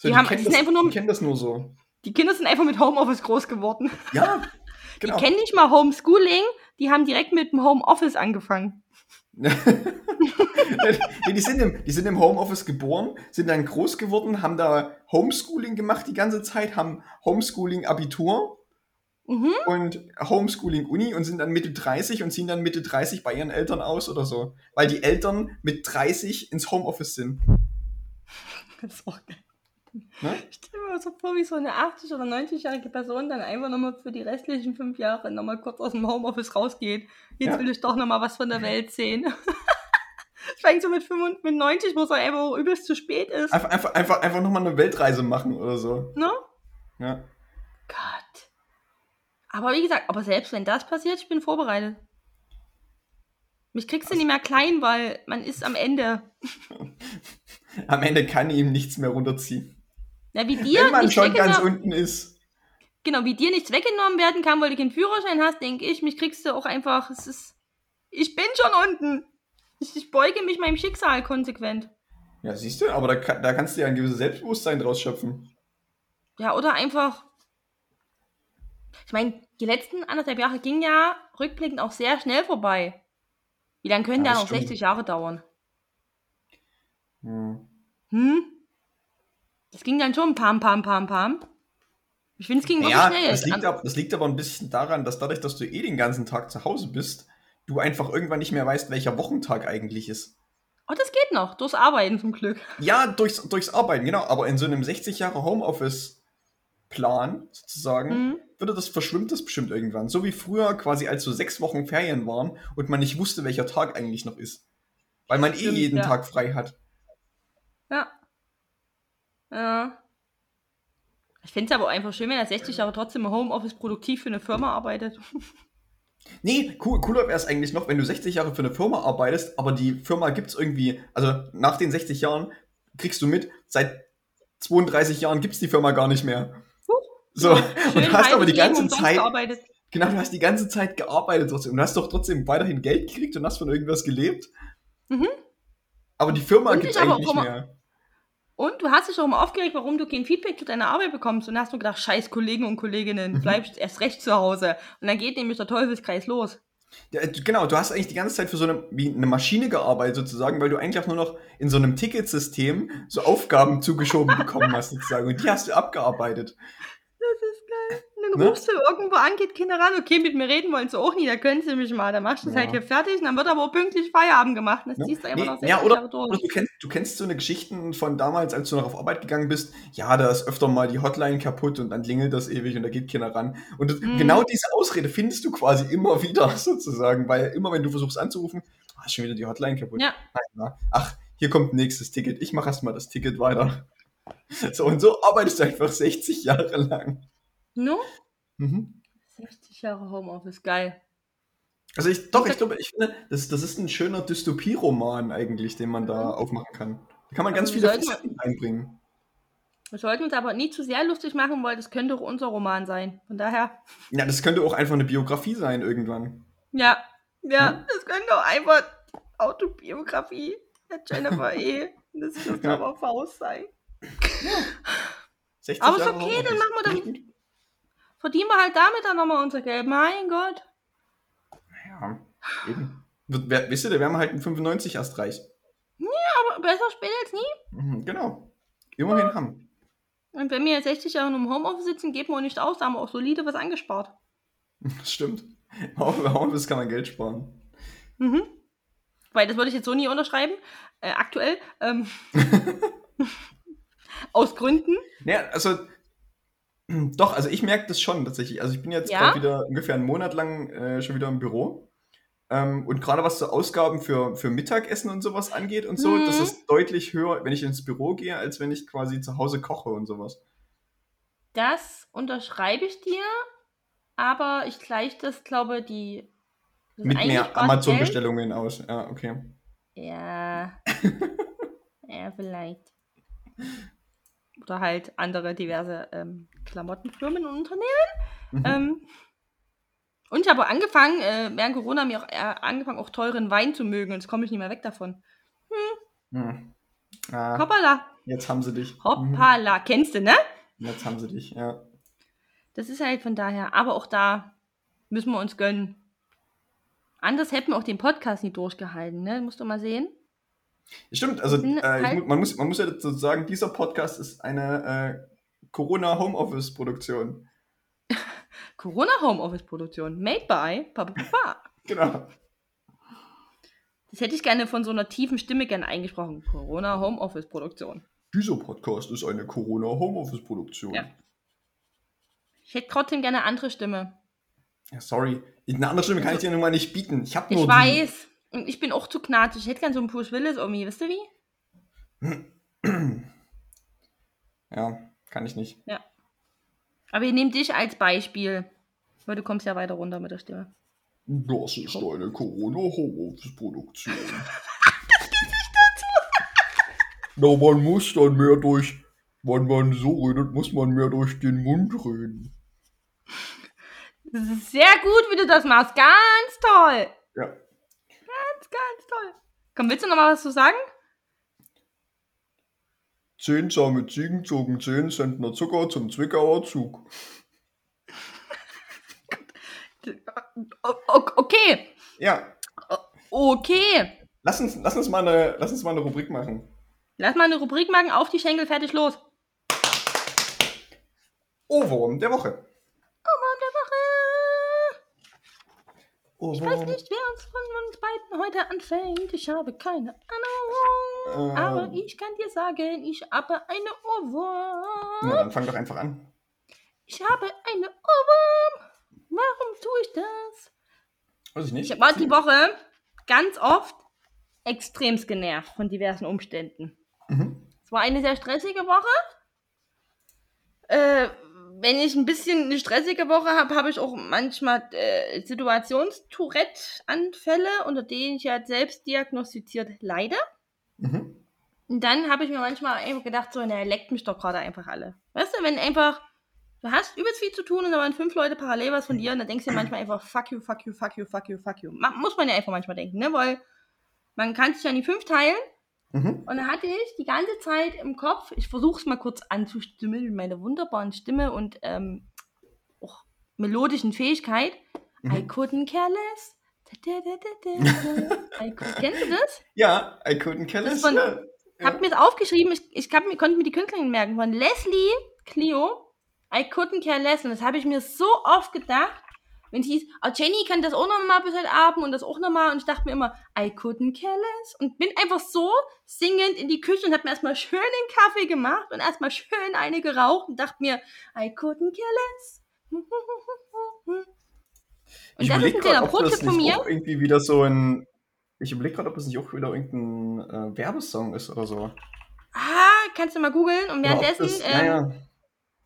So, Die haben- die sind das, einfach nur- die kennen das nur so. Die Kinder sind einfach mit Homeoffice groß geworden. Ja, genau. Die kennen nicht mal Homeschooling, die haben direkt mit dem Homeoffice angefangen. die, sind im, die sind im Homeoffice geboren, sind dann groß geworden, haben da Homeschooling gemacht die ganze Zeit, haben Homeschooling-Abitur Mhm. und Homeschooling-Uni und sind dann Mitte 30 und ziehen dann Mitte 30 bei ihren Eltern aus oder so. Weil die Eltern mit 30 ins Homeoffice sind. Das ist auch geil. Ne? Ich stelle mir so vor, wie so eine 80- oder 90-jährige Person dann einfach nochmal für die restlichen fünf Jahre nochmal kurz aus dem Homeoffice rausgeht. Jetzt Ja. will ich doch nochmal was von der Welt sehen. Ich fängt so mit 95, mit 90, wo es einfach übelst zu spät ist. Einfach, einfach, einfach, einfach nochmal eine Weltreise machen oder so. Ne? Ja. Gott. Aber wie gesagt, aber selbst wenn das passiert, ich bin vorbereitet. Mich kriegst du nicht mehr klein, weil man ist am Ende. Am Ende kann ihm nichts mehr runterziehen. Ja, wie dir Wenn man nichts schon ganz weggenommen, unten ist. genau, wie dir nichts weggenommen werden kann, weil du keinen Führerschein hast, denke ich, mich kriegst du auch einfach, es ist, ich bin schon unten. Ich, ich beuge mich meinem Schicksal konsequent. Ja, siehst du, aber da, da kannst du ja ein gewisses Selbstbewusstsein draus schöpfen. Ja, oder einfach. Ich meine, die letzten anderthalb Jahre gingen ja rückblickend auch sehr schnell vorbei. Wie lange können Ja, da noch stimmt. 60 Jahre dauern? Hm. Hm? Das ging dann schon pam, pam, pam, pam. Ich finde, es ging Ja, wirklich schnell. das liegt, An- aber, das liegt aber ein bisschen daran, dass dadurch, dass du eh den ganzen Tag zu Hause bist, du einfach irgendwann nicht mehr weißt, welcher Wochentag eigentlich ist. Oh, das geht noch. Durchs Arbeiten zum Glück. Ja, durchs, durchs Arbeiten, genau, aber in so einem 60 Jahre Homeoffice-Plan sozusagen, Mhm. würde das verschwimmt das bestimmt irgendwann. So wie früher quasi, als so sechs Wochen Ferien waren und man nicht wusste, welcher Tag eigentlich noch ist. Weil man Stimmt, eh jeden ja. Tag frei hat. Ja. Ja. Ich finde es aber einfach schön, wenn er 60 Jahre trotzdem im Homeoffice produktiv für eine Firma arbeitet. Nee, cool, cooler wäre es eigentlich noch, wenn du 60 Jahre für eine Firma arbeitest, aber die Firma gibt es irgendwie, also nach den 60 Jahren kriegst du mit, seit 32 Jahren gibt es die Firma gar nicht mehr. So, Schön und du hast aber die ganze Zeit, gearbeitet. genau, du hast die ganze Zeit gearbeitet trotzdem und du hast doch trotzdem weiterhin Geld gekriegt und hast von irgendwas gelebt. Mhm. Aber die Firma gibt es eigentlich nicht mehr. Und du hast dich auch immer aufgeregt, warum du kein Feedback zu deiner Arbeit bekommst. Und dann hast du gedacht, scheiß Kollegen und Kolleginnen, Mhm. bleibst erst recht zu Hause. Und dann geht nämlich der Teufelskreis los. Ja, du- genau, du hast eigentlich die ganze Zeit für so eine, wie eine Maschine gearbeitet sozusagen, weil du eigentlich auch nur noch in so einem Ticketsystem so Aufgaben zugeschoben bekommen hast sozusagen und die hast du abgearbeitet. Das ist geil. Und dann Ne? rufst du irgendwo an, geht keiner ran. Okay, mit mir reden wollen sie auch nie, da können sie mich mal. Dann machst du es Ja. halt hier fertig und dann wird aber auch pünktlich Feierabend gemacht. Das Ne? ziehst du einfach Nee, noch ja, 60 oder, oder du, kennst, du kennst so eine Geschichten von damals, als du noch auf Arbeit gegangen bist. Ja, da ist öfter mal die Hotline kaputt und dann klingelt das ewig und da geht keiner ran. Und das, Mhm. genau diese Ausrede findest du quasi immer wieder sozusagen, weil immer wenn du versuchst anzurufen, ah, ist schon wieder die Hotline kaputt. Ja. Ach, hier kommt nächstes Ticket. Ich mache erstmal das Ticket weiter. So und so arbeitest du einfach 60 Jahre lang. No? Mhm. 60 Jahre Homeoffice, geil. Also ich, doch, ich glaube, ich finde, das, das ist ein schöner Dystopieroman eigentlich, den man da aufmachen kann. Da kann man Aber ganz wir viele Facetten einbringen. Wir sollten uns aber nie zu sehr lustig machen, weil das könnte auch unser Roman sein. Von daher, Ja, das könnte auch einfach eine Biografie sein irgendwann. ja, ja, Hm? das könnte auch einfach Autobiografie der Jennifer E. Das könnte Ja. aber Faust sein. 60 Aber ist Jahre okay, dann machen wir gut. Verdienen wir halt damit dann nochmal unser Geld. Mein Gott. Ja, eben. Wer- Wisst ihr, da wären wir halt in 95 erst reich. Aber besser spät als nie. Mhm, genau. Immerhin haben. Und wenn wir jetzt 60 Jahre im Homeoffice sitzen, geben wir nicht aus, da haben wir auch solide was angespart. Das stimmt. Bei Homeoffice kann man Geld sparen. Mhm. Weil das würde ich jetzt so nie unterschreiben. Äh, aktuell. Ähm, aus Gründen. Ja, also doch, also ich merke das schon tatsächlich. Also ich bin jetzt Ja? gerade wieder ungefähr einen Monat lang äh, schon wieder im Büro. Ähm, und gerade was so Ausgaben für, für Mittagessen und sowas angeht und so, Mhm. das ist deutlich höher, wenn ich ins Büro gehe, als wenn ich quasi zu Hause koche und sowas. Das unterschreibe ich dir. Aber ich gleiche das, glaube die. das Mit mehr Amazon-Bestellungen aus. Ja, okay. Ja. ja, vielleicht. Oder halt andere diverse ähm, Klamottenfirmen und Unternehmen. Mhm. Ähm, und ich habe angefangen, äh, während Corona mir auch äh, angefangen, auch teuren Wein zu mögen. Und jetzt komme ich nicht mehr weg davon. Hm. Ah, Hoppala. jetzt haben sie dich. Mhm. Hoppala. Kennst du, ne? Jetzt haben sie dich, ja. Das ist halt von daher. Aber auch da müssen wir uns gönnen. Anders hätten wir auch den Podcast nicht durchgehalten, ne? Musst du mal sehen. Stimmt, also äh, ich, halt- man, muss, man muss ja dazu sagen, dieser Podcast ist eine äh, Corona-Homeoffice-Produktion. Corona Homeoffice Produktion. Made by Papa Papa. Genau. Das hätte ich gerne von so einer tiefen Stimme gerne eingesprochen. Corona Homeoffice Produktion. Dieser Podcast ist eine Corona-Homeoffice-Produktion. Ja. Ich hätte trotzdem gerne eine andere Stimme. Ja, sorry. Eine andere Stimme kann ich dir nun mal nicht bieten. Ich habe nur Ich weiß. Und ich bin auch zu knatzig. Ich hätte gerne so einen Bruce Willis irgendwie. Wisst ihr wie? Ja, kann ich nicht. Aber wir nehmen dich als Beispiel. Weil du kommst ja weiter runter mit der Stimme. Das ist eine Corona-Homeoffice-Produktion. Na, man muss dann mehr durch. Wenn man so redet, muss man mehr durch den Mund reden. Das ist sehr gut, wie du das machst. Ganz toll. Ja. Ganz, toll. Komm, willst du noch mal was zu sagen? Zehn zahme Ziegen zogen zehn Zentner Zucker zum Zwickauer Zug. Okay. Ja, Okay. lass uns, lass uns, mal, eine, lass uns mal eine Rubrik machen. Lass mal eine Rubrik machen. Auf die Schenkel, fertig, los. Ohrwurm der Woche. Ohrwurm der Woche. Ich weiß nicht, wer uns von uns beiden heute anfängt. Ich habe keine Ahnung. Ähm. Aber ich kann dir sagen, ich habe eine Ohrwurm. Na, dann fang doch einfach an. Ich habe eine Ohrwurm. Warum tue ich das? Weiß ich nicht. Ich war die Woche ganz oft extremst genervt von diversen Umständen. Mhm. Es war eine sehr stressige Woche. Äh, wenn ich ein bisschen eine stressige Woche habe, habe ich auch manchmal äh, Situations-Tourette-Anfälle, unter denen ich ja selbst diagnostiziert leide. Mhm. Und dann habe ich mir manchmal einfach gedacht, so, na, leckt mich doch gerade einfach alle. Weißt du, wenn einfach, du hast übelst viel zu tun und da waren fünf Leute parallel was von dir und dann denkst du dir manchmal einfach, fuck you, fuck you, fuck you, fuck you, fuck you. Muss man ja einfach manchmal denken, ne, weil man kann sich ja in die fünf teilen Mhm. Und dann hatte ich die ganze Zeit im Kopf, ich versuche es mal kurz anzustimmen mit meiner wunderbaren Stimme und ähm, auch melodischen Fähigkeit. I Mhm. couldn't care less. Da, da, da. I could, kennst du das? Ja, I couldn't care less. von- ja. Ich habe mir das aufgeschrieben, ich, ich hab, konnte mir die Künstlerin merken, von Leslie Clio, I couldn't care less. Und das habe ich mir so oft gedacht, wenn es hieß, oh, Jenny kann das auch nochmal bis heute Abend und das auch nochmal. Und ich dachte mir immer, I couldn't care less. Und bin einfach so singend in die Küche und habe mir erstmal schön den Kaffee gemacht und erstmal schön eine geraucht und dachte mir, I couldn't care less. Und Ich das ist ein kleiner Pro-Tipp von mir. irgendwie wieder so ein. Ich überlege gerade, ob das nicht auch wieder irgendein äh, Werbesong ist oder so. Ah, kannst du mal googeln und währenddessen das, ähm, ja, ja.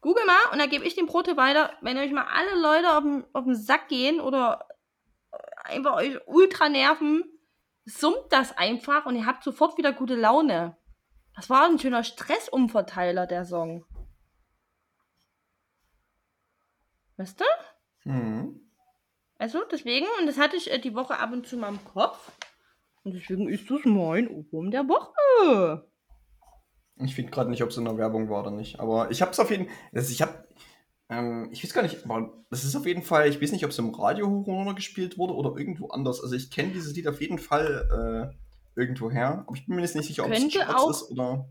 Google mal und dann gebe ich den Pro-Tipp weiter. Wenn euch mal alle Leute auf den, auf den Sack gehen oder einfach euch ultra nerven, summt das einfach und ihr habt sofort wieder gute Laune. Das war ein schöner Stressumverteiler, der Song. Weißt du? Mhm. Also deswegen, und das hatte ich äh, die Woche ab und zu mal im Kopf. Und deswegen ist das mein Ohrwurm der Woche. Ich finde gerade nicht, ob es in der Werbung war oder nicht. Aber ich habe es auf jeden Fall. Also ich habe. Ähm, ich weiß gar nicht, aber das ist auf jeden Fall. Ich weiß nicht, ob es im Radio hoch und runter gespielt wurde oder irgendwo anders. Also ich kenne dieses Lied auf jeden Fall äh, irgendwo her. Aber ich bin mir jetzt nicht sicher, ob es auch- ist oder.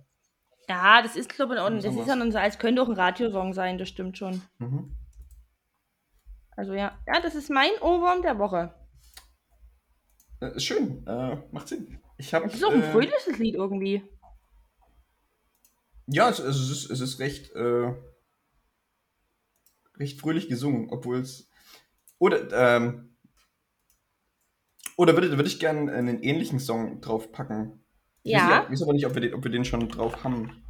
Ja, das ist, glaube ich, Was das ist ja dann so, als könnte auch ein Radiosong sein, das stimmt schon. Mhm. Also ja, ja, das ist mein Ohrwurm der Woche. Äh, schön. Äh, macht Sinn. Ich habe. Es ist auch ein äh, fröhliches Lied irgendwie. Ja, es, es, ist, es ist recht, äh, recht fröhlich gesungen, obwohl es. Oder, ähm, oder würde, würde ich gerne einen ähnlichen Song draufpacken? Ja. ich weiß aber nicht, ob wir, den, ob wir den schon drauf haben.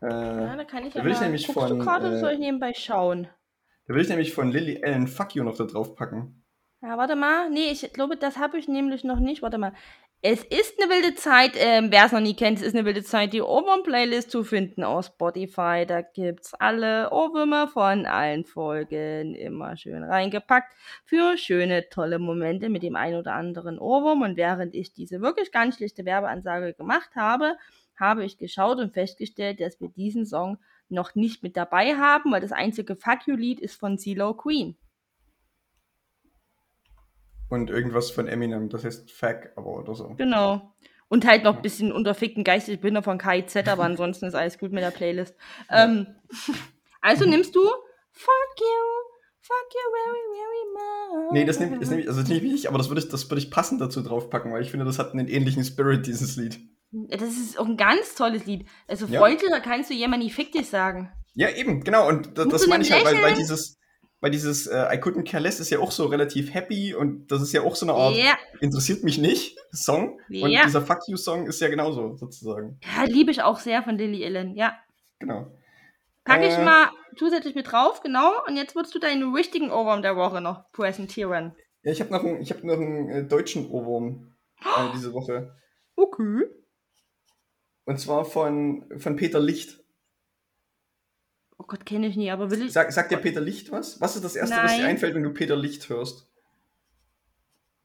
Äh, Ja, da kann ich da will ich nämlich Guckst von, du gerade, äh, soll ich nebenbei schauen? da will ich nämlich von Lily Allen Fuck You noch da drauf packen. Ja, warte mal. Nee, ich glaube, das habe ich nämlich noch nicht. Warte mal. Es ist eine wilde Zeit, ähm, wer es noch nie kennt, es ist eine wilde Zeit, die Ohrwurm-Playlist zu finden auf Spotify. Da gibt's alle Ohrwürmer von allen Folgen immer schön reingepackt für schöne, tolle Momente mit dem ein oder anderen Ohrwurm. Und während ich diese wirklich ganz schlichte Werbeansage gemacht habe, habe ich geschaut und festgestellt, dass wir diesen Song noch nicht mit dabei haben, weil das einzige Fuck You-Lied ist von CeeLo Queen. Und irgendwas von Eminem, das heißt Fuck, aber oder so. Genau. Und halt noch ein bisschen unterfickten geistig Binder von KIZ, aber ansonsten ist alles gut mit der Playlist. Ähm, also nimmst du Fuck you, fuck you very, very much. Nee, das nehme nehm ich, also das nehm ich nicht, aber das würde ich, das würde ich passend dazu draufpacken, weil ich finde, das hat einen ähnlichen Spirit, dieses Lied. Das ist auch ein ganz tolles Lied. Also Ja. freundlicher kannst du jemand nie fick dich sagen. Ja, eben, genau. Und das, das meine ich halt, weil, weil dieses, weil dieses äh, I couldn't care less ist ja auch so relativ happy und das ist ja auch so eine Art Ja, interessiert mich nicht Song. Und dieser Fuck You Song ist ja genauso, sozusagen. ja liebe ich auch sehr von Lily Allen. Ja. Genau. Pack ich Äh. mal zusätzlich mit drauf, genau. Und jetzt würdest du deinen richtigen Ohrwurm der Woche noch präsentieren. Ja, ich habe noch einen, ich hab noch einen äh, deutschen Ohrwurm äh, diese Woche. Okay. Und zwar von, von Peter Licht. Oh Gott, kenne ich nie, aber will ich. Sag, sagt dir Peter Licht was? Was ist das Erste, was dir Nein. einfällt, wenn du Peter Licht hörst?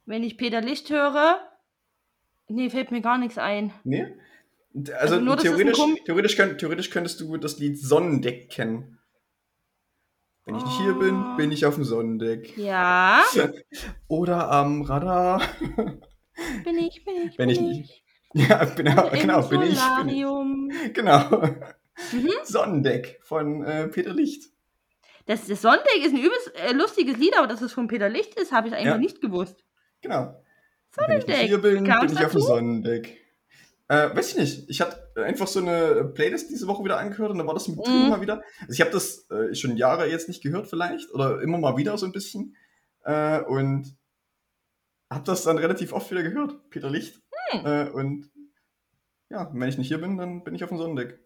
Wenn ich Peter Licht höre. Nee, fällt mir gar nichts ein. Nee? Also, Also nur, theoretisch, theoretisch, könnt, theoretisch könntest du das Lied Sonnendeck kennen. Wenn ich nicht hier bin, Oh. bin ich auf dem Sonnendeck. Ja, Oder am Radar. bin ich, bin ich. Wenn bin ich nicht- Ja, genau, Im genau bin, ich, bin ich. Genau. Mhm. Sonnendeck von äh, Peter Licht. Das, das Sonntag ist ein übelst äh, lustiges Lied, aber dass es von Peter Licht ist, habe ich einfach Ja. nicht gewusst. Genau. Wenn ich Sonnendeck. hier bin, kam's bin ich auf dem? Sonnendeck. Äh, weiß ich nicht. Ich hatte einfach so eine Playlist diese Woche wieder angehört und da war das mit drin Mhm. mal wieder. Also ich habe das äh, schon Jahre jetzt nicht gehört vielleicht oder immer mal wieder so ein bisschen. Äh, und habe das dann relativ oft wieder gehört, Peter Licht. Hm. Äh, und ja, wenn ich nicht hier bin, dann bin ich auf dem Sonnendeck.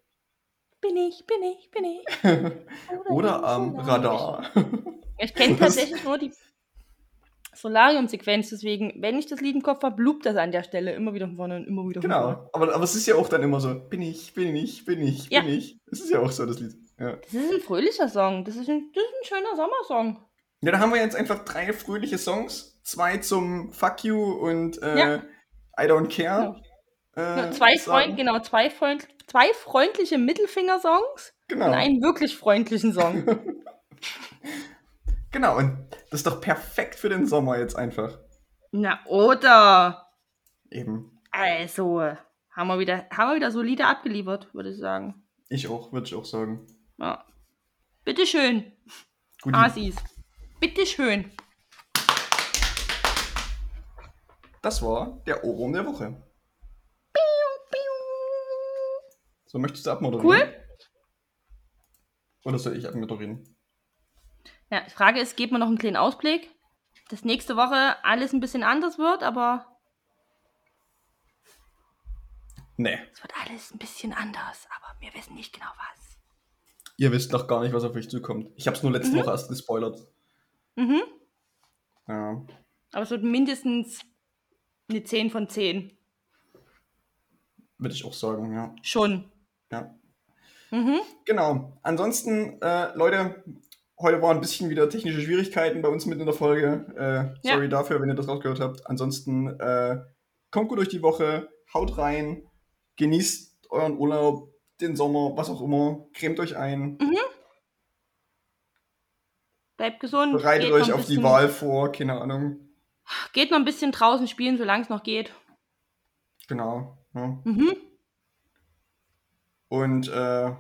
Bin ich, bin ich, bin ich. Oder im am. Radar. Ich kenne Was? tatsächlich nur die Solarium-Sequenz, deswegen, wenn ich das Lied im Kopf habe, blubt das an der Stelle immer wieder von vorne und immer wieder von vorne. genau. Aber, aber es ist ja auch dann immer so, bin ich, bin ich, bin ich, Ja. bin ich. Es ist ja auch so, das Lied. Ja. Das ist ein fröhlicher Song. Das ist ein, das ist ein schöner Sommersong. Ja, da haben wir jetzt einfach drei fröhliche Songs. Zwei zum Fuck You und äh, Ja. I Don't Care. Äh, zwei. Freund, genau, zwei, Freund, zwei freundliche Mittelfinger-Songs Genau. und einen wirklich freundlichen Song. Genau, und das ist doch perfekt für den Sommer jetzt einfach. Na, oder? Eben. Also, haben wir wieder, haben wir wieder solide abgeliefert, würde ich sagen. Ich auch, würde ich auch sagen. Ja. Bitteschön, Gut, Asis. Bitteschön. das war der Ohrwurm der Woche. So, möchtest du abmoderieren? Cool. Oder soll ich abmoderieren? Ja, die Frage ist, gebt mir noch einen kleinen Ausblick, dass nächste Woche alles ein bisschen anders wird, aber Nee. es wird alles ein bisschen anders, aber wir wissen nicht genau was. Ihr wisst noch gar nicht, was auf euch zukommt. Ich habe es nur letzte Woche erst gespoilert. Mhm. Ja. Aber es wird mindestens eine 10 von 10. Würde ich auch sagen, ja. Schon. Ja. Mhm. Genau. Ansonsten, äh, Leute, heute waren ein bisschen wieder technische Schwierigkeiten bei uns mit in der Folge. Äh, Ja. sorry dafür, wenn ihr das rausgehört habt. Ansonsten, äh, kommt gut durch die Woche, haut rein, genießt euren Urlaub, den Sommer, was auch immer, cremt euch ein, Bleibt gesund. bereitet euch auf die Wahl vor, keine Ahnung. Geht noch ein bisschen draußen spielen, solange es noch geht. Genau. Ja. Mhm. Und äh,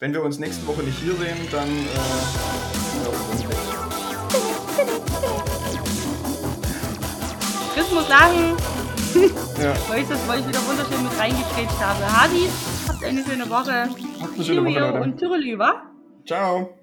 wenn wir uns nächste Woche nicht hier sehen, dann äh, Chris muss sagen, ja, weil ich das weil ich wieder wunderschön mit reingekriegt habe. Hadis, habt eine schöne Woche. habt eine schöne Woche, Leute. und Tyrolü, wa? Ciao.